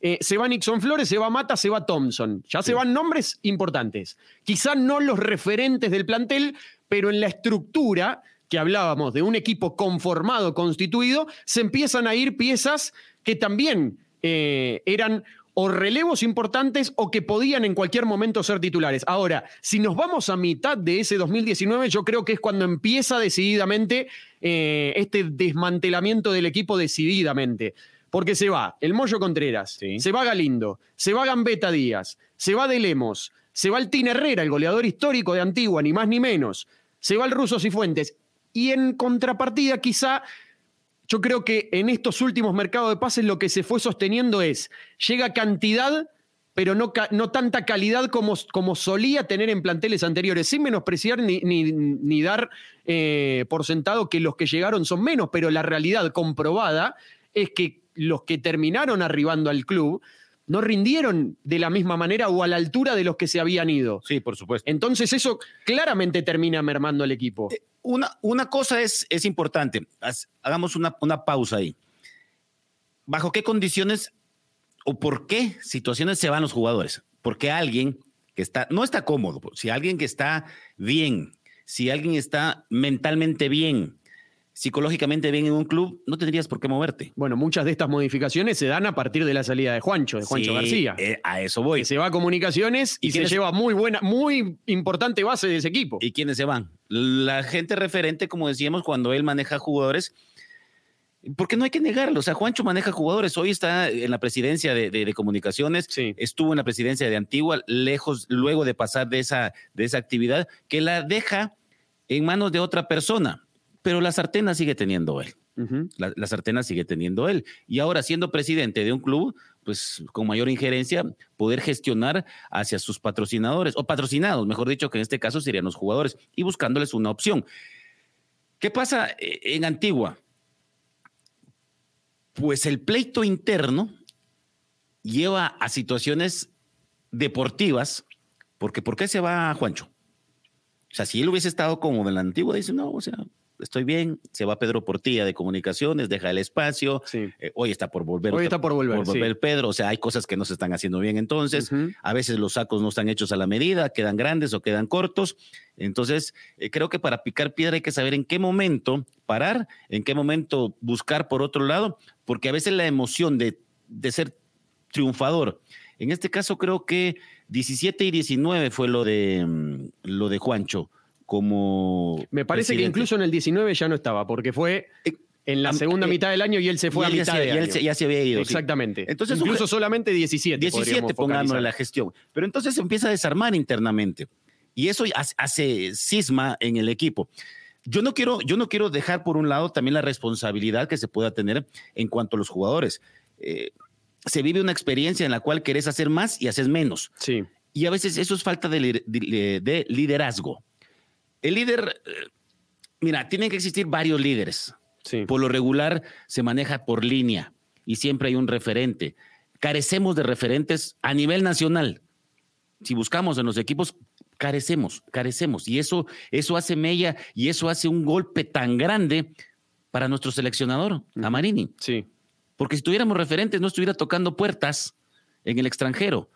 Eh, se va Nixon Flores, se va Mata, se va Thompson. Ya se van nombres importantes. Quizá no los referentes del plantel, pero en la estructura que hablábamos de un equipo conformado, constituido, se empiezan a ir piezas que también eh, eran o relevos importantes o que podían en cualquier momento ser titulares. Ahora, si nos vamos a mitad de ese 2019, yo creo que es cuando empieza decididamente eh, este desmantelamiento del equipo decididamente. Porque se va el Moyo Contreras, Sí. se va Galindo, se va Gambetta Díaz, se va De Lemos, se va el Tin Herrera, el goleador histórico de Antigua, ni más ni menos, se va el Ruso Cifuentes. Y en contrapartida, quizá yo creo que en estos últimos mercados de pases lo que se fue sosteniendo es, llega cantidad, pero no, no tanta calidad como, como solía tener en planteles anteriores, sin menospreciar ni, ni- ni dar eh, por sentado que los que llegaron son menos, pero la realidad comprobada es que los que terminaron arribando al club no rindieron de la misma manera o a la altura de los que se habían ido. Sí, por supuesto. Entonces eso claramente termina mermando al equipo. Una, una cosa es, es importante. Hagamos una, una pausa ahí. ¿Bajo qué condiciones o por qué situaciones se van los jugadores? Porque alguien que está, no está cómodo, si alguien que está bien, si alguien está mentalmente bien, psicológicamente bien en un club, no tendrías por qué moverte. Bueno, muchas de estas modificaciones se dan a partir de la salida de Juancho, de Juancho Sí, García. eh, a eso voy. que se va a comunicaciones y, ¿Y se lleva muy buena, muy importante base de ese equipo. ¿Y quiénes se van? La gente referente, como decíamos, cuando él maneja jugadores, porque no hay que negarlo. O sea, Juancho maneja jugadores. Hoy está en la presidencia de, de- de comunicaciones, Sí. estuvo en la presidencia de Antigua, lejos, luego de pasar de esa, de esa actividad, que la deja en manos de otra persona. Pero la sartén la sigue teniendo él. La, la sartén la sigue teniendo él. Y ahora, siendo presidente de un club, pues con mayor injerencia, poder gestionar hacia sus patrocinadores, o patrocinados, mejor dicho, que en este caso serían los jugadores, y buscándoles una opción. ¿Qué pasa eh, en Antigua? Pues el pleito interno lleva a situaciones deportivas, porque ¿por qué se va Juancho? O sea, si él hubiese estado como en la antigua, dice, no, o sea, estoy bien, se va Pedro Portilla de comunicaciones, deja el espacio, Sí. eh, hoy está por volver. Hoy está por volver, sí. Pedro, o sea, hay cosas que no se están haciendo bien entonces, a veces los sacos no están hechos a la medida, quedan grandes o quedan cortos, entonces eh, creo que para picar piedra hay que saber en qué momento parar, en qué momento buscar por otro lado, porque a veces la emoción de, de ser triunfador, en este caso creo que 17 y 19 fue lo de, mm, lo de Juancho como... Me parece que incluso en el 19 ya no estaba, porque fue en la segunda eh, mitad del año y él se fue Y a él mitad se- de él año. se- ya se había ido. sí. Exactamente. Entonces, incluso un- solamente 17. 17 podríamos pongámosle focalizar. la gestión. Pero entonces se empieza a desarmar internamente. Y eso hace, cisma en el equipo. Yo no, quiero, yo no quiero dejar por un lado también la responsabilidad que se pueda tener en cuanto a los jugadores. Eh, se vive una experiencia en la cual querés hacer más y haces menos. Sí. Y a veces eso es falta de, li- de- de liderazgo. El líder, eh, mira, tienen que existir varios líderes. Sí. Por lo regular se maneja por línea y siempre hay un referente. Carecemos de referentes a nivel nacional. Si buscamos en los equipos, carecemos, carecemos. Y eso, eso hace mella y eso hace un golpe tan grande para nuestro seleccionador, a Marini. Sí. Porque si tuviéramos referentes, no estuviera tocando puertas en el extranjero.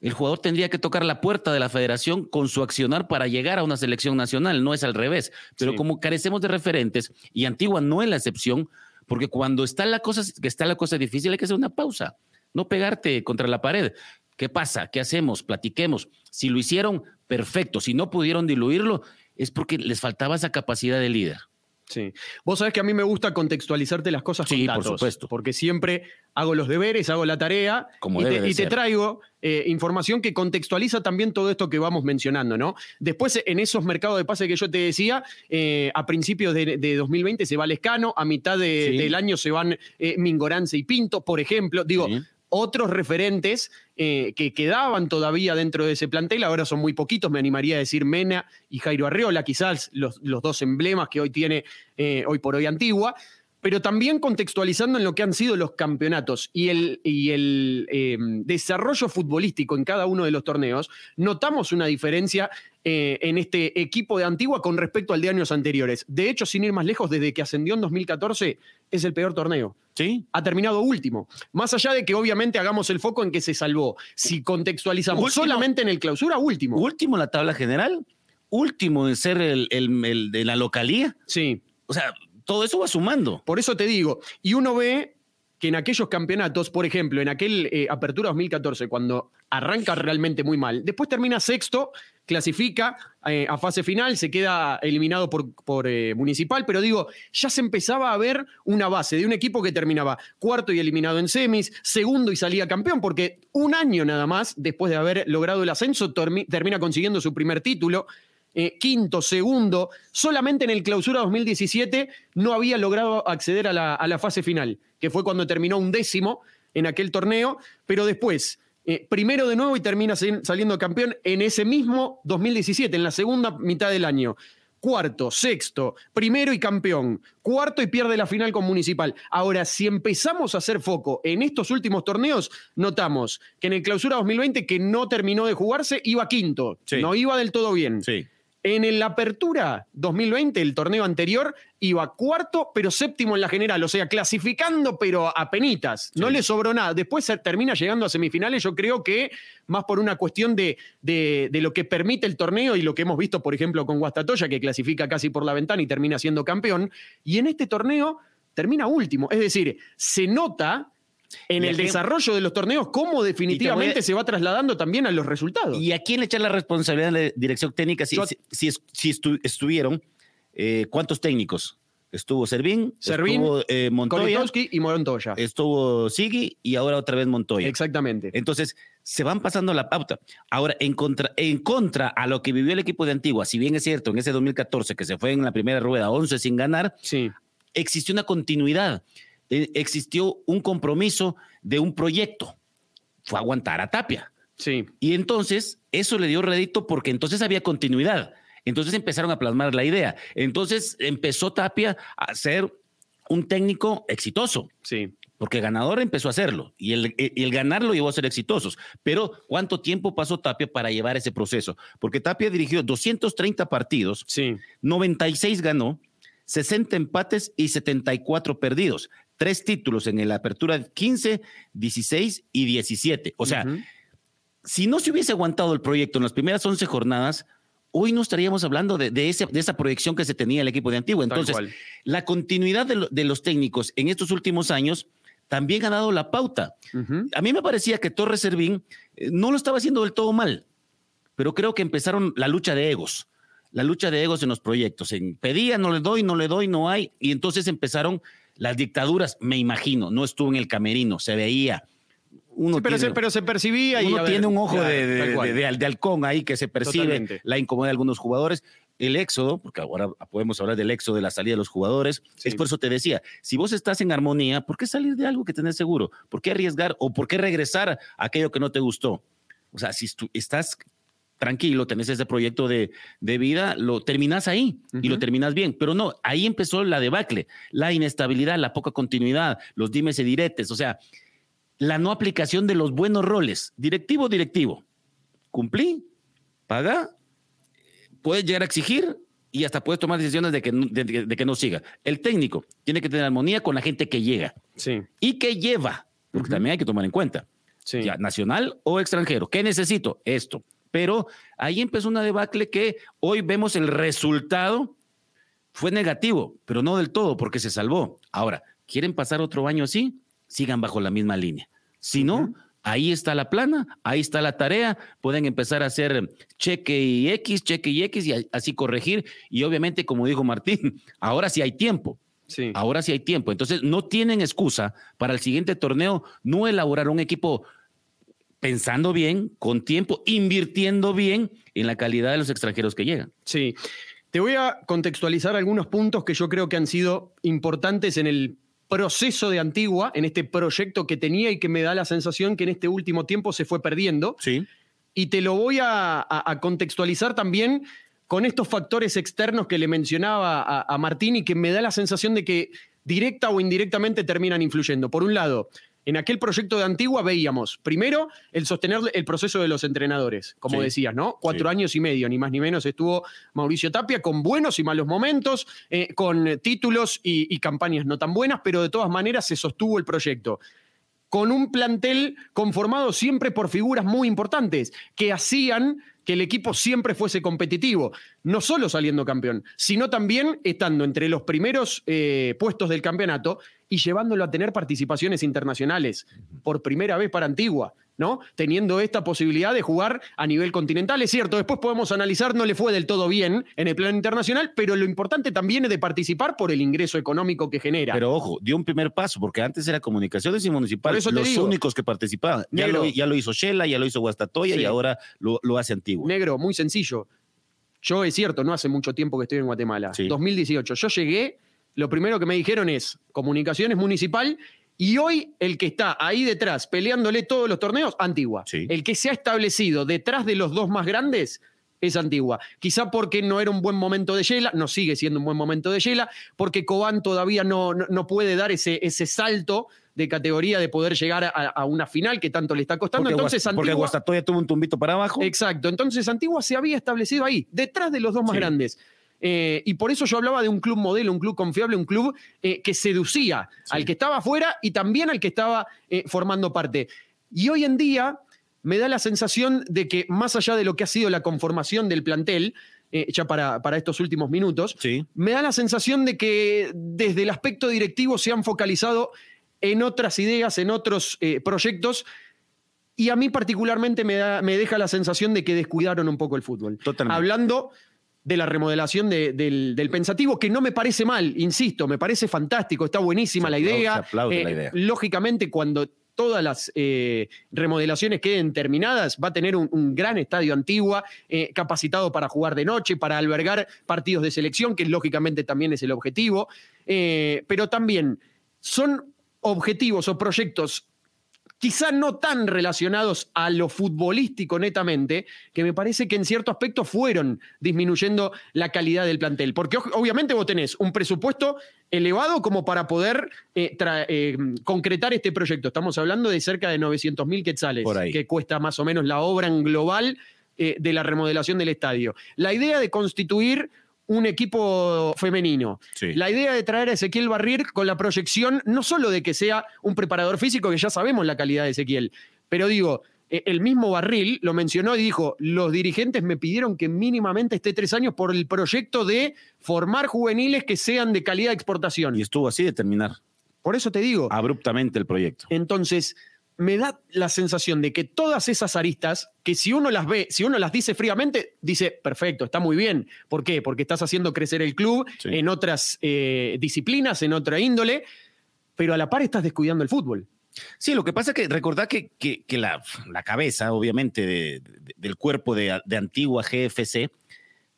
El jugador tendría que tocar la puerta de la federación con su accionar para llegar a una selección nacional, no es al revés. Pero como carecemos de referentes, y Antigua no es la excepción, porque cuando está la cosa, que está la cosa difícil hay que hacer una pausa, no pegarte contra la pared. ¿Qué pasa? ¿Qué hacemos? Platiquemos. Si lo hicieron, perfecto. Si no pudieron diluirlo, es porque les faltaba esa capacidad de líder. Sí. Vos sabés que a mí me gusta contextualizarte las cosas sí, con por supuesto. Porque siempre hago los deberes, hago la tarea Como y, te, de y te ser. traigo eh, información que contextualiza también todo esto que vamos mencionando, ¿no? Después, en esos mercados de pase que yo te decía, eh, a principios de, de 2020 se va Lescano, a mitad de- Sí. del año se van eh, Mingorance y Pinto, por ejemplo. Digo, Sí. Otros referentes eh, que quedaban todavía dentro de ese plantel, ahora son muy poquitos, me animaría a decir Mena y Jairo Arriola, quizás los, los dos emblemas que hoy tiene eh, hoy por hoy Antigua, pero también contextualizando en lo que han sido los campeonatos y el, y el eh, desarrollo futbolístico en cada uno de los torneos, notamos una diferencia eh, en este equipo de Antigua con respecto al de años anteriores. De hecho, sin ir más lejos, desde que ascendió en 2014, es el peor torneo Sí. ha terminado último. Más allá de que obviamente hagamos el foco en que se salvó. Si contextualizamos Último. solamente en el clausura, último. Último en la tabla general, último en ser el, el- el de la localía. Sí, O sea, todo eso va sumando. por eso te digo. Y uno ve que en aquellos campeonatos, por ejemplo, en aquel eh, Apertura 2014, cuando arranca realmente muy mal, después termina sexto, clasifica eh, a fase final, se queda eliminado por, por, eh, Municipal, pero digo, ya se empezaba a ver una base de un equipo que terminaba cuarto y eliminado en semis, segundo y salía campeón, porque un año nada más, después de haber logrado el ascenso, termi- termina consiguiendo su primer título. Eh, quinto, segundo, solamente en el clausura 2017 no había logrado acceder a la, a la fase final, que fue cuando terminó un décimo en aquel torneo, pero después, eh, primero de nuevo y termina sali- saliendo campeón en ese mismo 2017, en la segunda mitad del año. Cuarto, sexto, primero y campeón. Cuarto y pierde la final con Municipal. Ahora, si empezamos a hacer foco en estos últimos torneos, notamos que en el clausura 2020, que no terminó de jugarse, iba quinto. Sí. No iba del todo bien. Sí. En el Apertura 2020, el torneo anterior, iba cuarto, pero séptimo en la general. O sea, clasificando, pero a penitas. No Sí. le sobró nada. Después se termina llegando a semifinales. Yo creo que más por una cuestión de, de- de lo que permite el torneo y lo que hemos visto, por ejemplo, con Guastatoya, que clasifica casi por la ventana y termina siendo campeón. Y en este torneo termina último. Es decir, se nota en el desarrollo de los torneos cómo definitivamente a- se va trasladando también a los resultados. ¿Y a quién le echar la responsabilidad de la dirección técnica si, Yo- si, si es- si estu- estuvieron? eh, ¿Cuántos técnicos? Estuvo Servín, Servín, estuvo eh, Montoya, y Morontoya. estuvo Sigui y ahora otra vez Montoya. Exactamente. Entonces, se van pasando la pauta. Ahora, en contra, en contra a lo que vivió el equipo de Antigua, si bien es cierto, en ese 2014 que se fue en la primera rueda 11 sin ganar, Sí. existió una continuidad, eh, existió un compromiso de un proyecto. Fue aguantar a Tapia. Sí, Y entonces eso le dio rédito porque entonces había continuidad. Entonces empezaron a plasmar la idea. Entonces empezó Tapia a ser un técnico exitoso, sí. porque ganador empezó a hacerlo y el, el ganar lo llevó a ser exitosos. Pero ¿cuánto tiempo pasó Tapia para llevar ese proceso? Porque Tapia dirigió 230 partidos, Sí, 96 ganó, 60 empates y 74 perdidos. Tres títulos en la apertura 15, 16 y 17. O sea, si no se hubiese aguantado el proyecto en las primeras 11 jornadas, hoy no estaríamos hablando de, de ese- de esa proyección que se tenía el equipo de Antigua. Entonces, la continuidad de, lo- de los técnicos en estos últimos años también ha dado la pauta. A mí me parecía que Torres Servín eh, no lo estaba haciendo del todo mal, pero creo que empezaron la lucha de egos, la lucha de egos en los proyectos. En pedía, no le doy, no le doy, no hay. Y entonces empezaron las dictaduras, me imagino, no estuvo en el camerino, se veía. Uno Sí, pero, tiene- se, pero se percibía y. uno ver, tiene un ojo de, de- de- halcón ahí que se percibe Totalmente. la incomodidad de algunos jugadores. El éxodo, porque ahora podemos hablar del éxodo de la salida de los jugadores, Sí. es por eso te decía, si vos estás en armonía, ¿por qué salir de algo que tenés seguro? ¿Por qué arriesgar o por qué regresar a aquello que no te gustó? O sea, si estu- estás tranquilo, tenés ese proyecto de, de vida, lo terminas ahí y lo Ujú. terminas bien. Pero no, ahí empezó la debacle, la inestabilidad, la poca continuidad, los dimes y diretes, o sea, la no aplicación de los buenos roles. Directivo, directivo. Cumplí, paga, puedes llegar a exigir y hasta puedes tomar decisiones de que, no- de- de- que no siga. El técnico tiene que tener armonía con la gente que llega Sí, y que lleva, porque también hay que tomar en cuenta. Sí. ya, nacional o extranjero. ¿Qué necesito? Esto. Pero ahí empezó una debacle que hoy vemos el resultado fue negativo, pero no del todo porque se salvó. Ahora, ¿quieren pasar otro año así? Sigan bajo la misma línea. Si no, ahí está la plana, ahí está la tarea, pueden empezar a hacer cheque y X, cheque y X y así corregir. Y obviamente, como dijo Martín, ahora sí hay tiempo. Sí. Ahora sí hay tiempo. Entonces, no tienen excusa para el siguiente torneo no elaborar un equipo pensando bien, con tiempo, invirtiendo bien en la calidad de los extranjeros que llegan. Sí. Te voy a contextualizar algunos puntos que yo creo que han sido importantes en el proceso de Antigua, en este proyecto que tenía y que me da la sensación que en este último tiempo se fue perdiendo. Sí. Y te lo voy a, a- a contextualizar también con estos factores externos que le mencionaba a, a Martín y que me da la sensación de que directa o indirectamente terminan influyendo. Por un lado, en aquel proyecto de Antigua veíamos, primero, el sostener el proceso de los entrenadores, como Sí. decías, ¿no? Cuatro Sí. años y medio, ni más ni menos, estuvo Mauricio Tapia con buenos y malos momentos, eh, con títulos y, y campañas no tan buenas, pero de todas maneras se sostuvo el proyecto con un plantel conformado siempre por figuras muy importantes que hacían que el equipo siempre fuese competitivo, no solo saliendo campeón, sino también estando entre los primeros eh, puestos del campeonato y llevándolo a tener participaciones internacionales por primera vez para Antigua. ¿no? Teniendo esta posibilidad de jugar a nivel continental. Es cierto, después podemos analizar, no le fue del todo bien en el plano internacional, pero lo importante también es de participar por el ingreso económico que genera. Pero ojo, dio un primer paso, porque antes era comunicaciones y municipales los digo. únicos que participaban. Ya Negro. lo, ya lo hizo Shela, ya lo hizo Guastatoya Sí. y ahora lo, lo hace Antiguo. Negro, muy sencillo. Yo es cierto, no hace mucho tiempo que estoy en Guatemala. Sí. 2018. Yo llegué, lo primero que me dijeron es comunicaciones municipal y hoy el que está ahí detrás peleándole todos los torneos, Antigua. Sí. El que se ha establecido detrás de los dos más grandes es Antigua. Quizá porque no era un buen momento de Yela, no sigue siendo un buen momento de Yela, porque Cobán todavía no, no, no puede dar ese, ese salto de categoría de poder llegar a, a una final que tanto le está costando. Porque, Entonces, Guas- porque Antigua, Guastatoya tuvo un tumbito para abajo. Exacto. Entonces Antigua se había establecido ahí, detrás de los dos más Sí. grandes. Eh, y por eso yo hablaba de un club modelo, un club confiable, un club eh, que seducía Sí. al que estaba afuera y también al que estaba eh, formando parte. Y hoy en día me da la sensación de que más allá de lo que ha sido la conformación del plantel, ya para, para estos últimos minutos, Sí. me da la sensación de que desde el aspecto directivo se han focalizado en otras ideas, en otros proyectos, y a mí particularmente me, da- me deja la sensación de que descuidaron un poco el fútbol. Totalmente. Hablando de la remodelación de- del, del pensativo, que no me parece mal, insisto, me parece fantástico, está buenísima la idea. se aplaude la idea. Lógicamente, cuando todas las eh, remodelaciones queden terminadas, va a tener un, un gran estadio Antigua, eh, capacitado para jugar de noche, para albergar partidos de selección, que lógicamente también es el objetivo. Eh, pero también son objetivos o proyectos quizá no tan relacionados a lo futbolístico netamente, que me parece que en cierto aspecto fueron disminuyendo la calidad del plantel. Porque obviamente vos tenés un presupuesto elevado como para poder eh, eh, concretar este proyecto. Estamos hablando de cerca de 900 mil quetzales, que cuesta más o menos la obra en global eh, de la remodelación del estadio. La idea de constituir un equipo femenino. Sí. La idea de traer a Ezequiel Barrir con la proyección no solo de que sea un preparador físico, que ya sabemos la calidad de Ezequiel, pero digo, eh, el mismo Barril lo mencionó y dijo, los dirigentes me pidieron que mínimamente esté tres años por el proyecto de formar juveniles que sean de calidad de exportación. Y estuvo así de terminar Por eso te digo, abruptamente el proyecto. entonces, me da la sensación de que todas esas aristas, que si uno las ve, si uno las dice fríamente, dice, perfecto, está muy bien. ¿Por qué? Porque estás haciendo crecer el club Sí. en otras eh, disciplinas, en otra índole, pero a la par estás descuidando el fútbol. Sí, lo que pasa es que recordad que, que, que la, la cabeza, obviamente, de- de- del cuerpo de, de Antigua GFC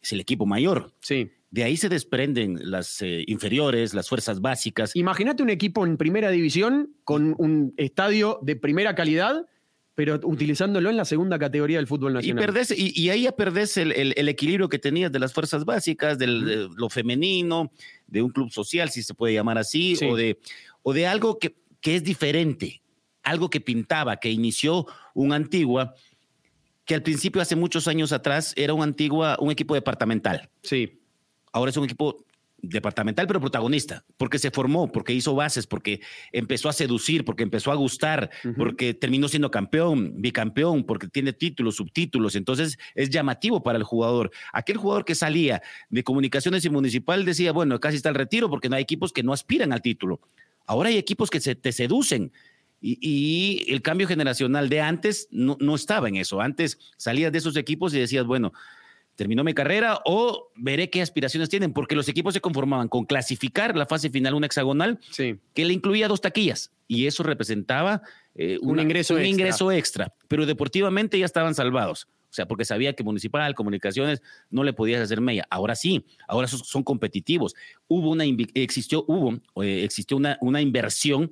es el equipo mayor. Sí. De ahí se desprenden las eh, inferiores, las fuerzas básicas. Imagínate un equipo en primera división con un estadio de primera calidad, pero utilizándolo en la segunda categoría del fútbol Y, nacional. perdés, y, y ahí ya perdés el, el- el equilibrio que tenías de las fuerzas básicas, del, de lo femenino, de un club social, si se puede llamar así, Sí. o, de, o de algo que, que es diferente, algo que pintaba, que inició un Antigua, que al principio, hace muchos años atrás, era un Antigua, un equipo departamental. Sí. Ahora es un equipo departamental, pero protagonista, porque se formó, porque hizo bases, porque empezó a seducir, porque empezó a gustar, porque terminó siendo campeón, bicampeón, porque tiene títulos, subtítulos, entonces es llamativo para el jugador. Aquel jugador que salía de comunicaciones y municipal decía, bueno, casi está el retiro porque no hay equipos que no aspiran al título. Ahora hay equipos que se te seducen. Y, el cambio generacional de antes no, no estaba en eso. Antes salías de esos equipos y decías, bueno, terminó mi carrera o veré qué aspiraciones tienen, porque los equipos se conformaban con clasificar la fase final, una hexagonal, que le incluía dos taquillas, y eso representaba eh, un, ingreso, un extra. ingreso extra, pero deportivamente ya estaban salvados. O sea, porque sabía que Municipal, Comunicaciones, no le podías hacer media. Ahora sí, ahora son, competitivos. Hubo una, existió, hubo, eh, existió una, una inversión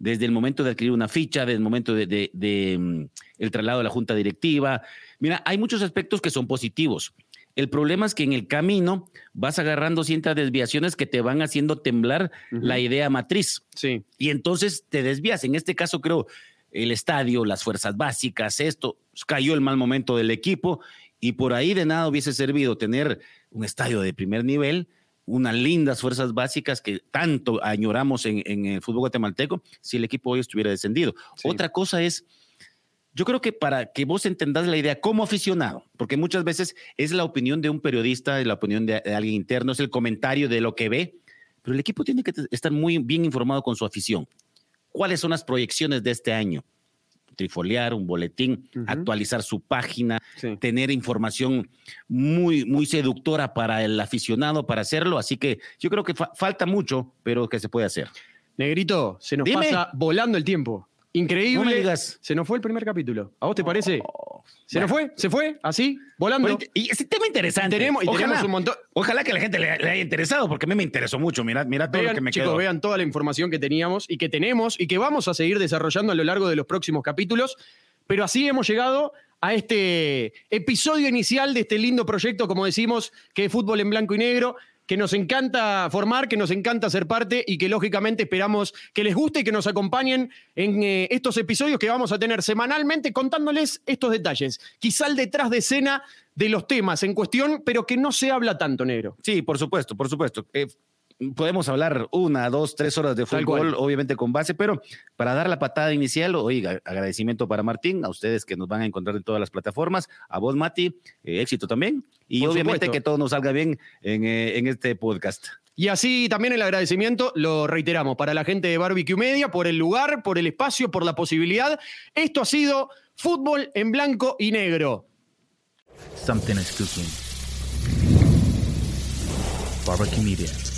desde el momento de adquirir una ficha, desde el momento de, de, mm, el traslado de la junta directiva. Mira, hay muchos aspectos que son positivos. El problema es que en el camino vas agarrando ciertas desviaciones que te van haciendo temblar la idea matriz. Sí. Y entonces te desvías. En este caso, creo, el estadio, las fuerzas básicas, esto, cayó el mal momento del equipo y por ahí de nada hubiese servido tener un estadio de primer nivel unas lindas fuerzas básicas que tanto añoramos en, el fútbol guatemalteco si el equipo hoy estuviera descendido. Otra cosa es, yo creo que para que vos entendas la idea como aficionado, porque muchas veces es la opinión de un periodista, es la opinión de, de alguien interno, es el comentario de lo que ve, pero el equipo tiene que estar muy bien informado con su afición. ¿Cuáles son las proyecciones de este año? trifoliar, un boletín, actualizar su página, tener información muy, muy seductora para el aficionado para hacerlo. Así que yo creo que falta mucho, pero que se puede hacer. Negrito, se nos pasa volando el tiempo. Increíble. Se nos fue el primer capítulo. ¿A vos te parece? Oh, ¿Se nos fue? ¿Se fue? ¿Así? ¿Volando? y ese tema interesante. Tenemos, y ojalá, tenemos un montón. Ojalá que la gente le, haya interesado, porque a mí me interesó mucho. Mirad, mirad todo lo que me Chicos, vean toda la información que teníamos y que tenemos y que vamos a seguir desarrollando a lo largo de los próximos capítulos. Pero así hemos llegado a este episodio inicial de este lindo proyecto, como decimos, que es fútbol en blanco y negro que nos encanta formar, que nos encanta ser parte y que lógicamente esperamos que les guste y que nos acompañen en eh, estos episodios que vamos a tener semanalmente contándoles estos detalles. Quizá detrás de escena de los temas en cuestión, pero que no se habla tanto, negro. Sí, por supuesto, por supuesto. Eh, podemos hablar una, dos, tres horas de fútbol, obviamente con base, pero para dar la patada inicial, oiga, agradecimiento para Martín, a ustedes que nos van a encontrar en todas las plataformas, a vos, Mati, eh, éxito también, y obviamente que todo nos salga bien en, eh, en este podcast. Y así también el agradecimiento, lo reiteramos, para la gente de Barbecue Media, por el lugar, por el espacio, por la posibilidad. Esto ha sido Fútbol en Blanco y Negro. Something is cooking. Barbecue Media.